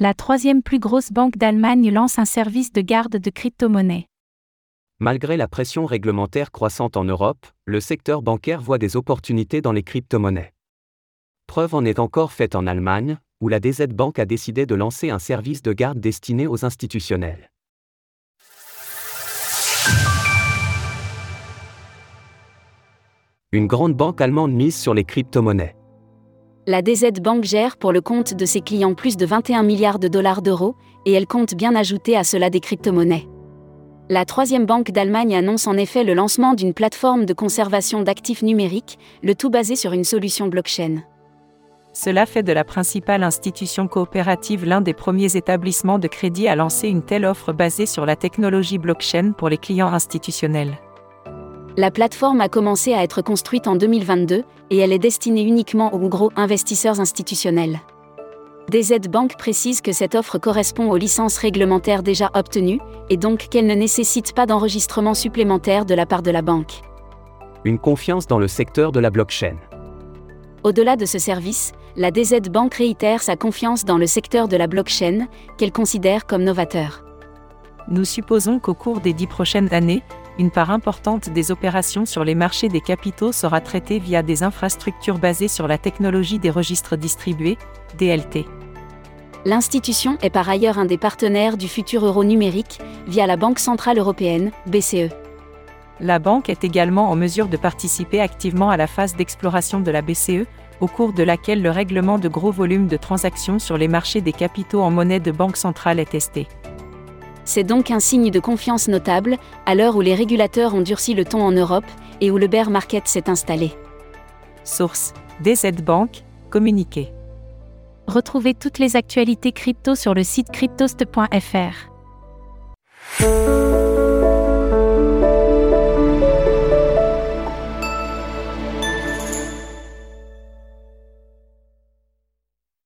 La troisième plus grosse banque d'Allemagne lance un service de garde de crypto-monnaies. Malgré la pression réglementaire croissante en Europe, le secteur bancaire voit des opportunités dans les crypto-monnaies. Preuve en est encore faite en Allemagne, où la DZ Bank a décidé de lancer un service de garde destiné aux institutionnels. Une grande banque allemande mise sur les crypto-monnaies. La DZ Bank gère pour le compte de ses clients plus de 21 milliards de dollars d'euros, et elle compte bien ajouter à cela des crypto-monnaies. La troisième banque d'Allemagne annonce en effet le lancement d'une plateforme de conservation d'actifs numériques, le tout basé sur une solution blockchain. Cela fait de la principale institution coopérative l'un des premiers établissements de crédit à lancer une telle offre basée sur la technologie blockchain pour les clients institutionnels. La plateforme a commencé à être construite en 2022 et elle est destinée uniquement aux gros investisseurs institutionnels. DZ Bank précise que cette offre correspond aux licences réglementaires déjà obtenues et donc qu'elle ne nécessite pas d'enregistrement supplémentaire de la part de la banque. Une confiance dans le secteur de la blockchain. Au-delà de ce service, la DZ Bank réitère sa confiance dans le secteur de la blockchain, qu'elle considère comme novateur. Nous supposons qu'au cours des dix prochaines années, une part importante des opérations sur les marchés des capitaux sera traitée via des infrastructures basées sur la technologie des registres distribués, DLT. L'institution est par ailleurs un des partenaires du futur euro numérique, via la Banque Centrale Européenne, BCE. La banque est également en mesure de participer activement à la phase d'exploration de la BCE, au cours de laquelle le règlement de gros volumes de transactions sur les marchés des capitaux en monnaie de banque centrale est testé. C'est donc un signe de confiance notable, à l'heure où les régulateurs ont durci le ton en Europe et où le bear market s'est installé. Source DZ Bank, communiqué. Retrouvez toutes les actualités crypto sur le site cryptost.fr.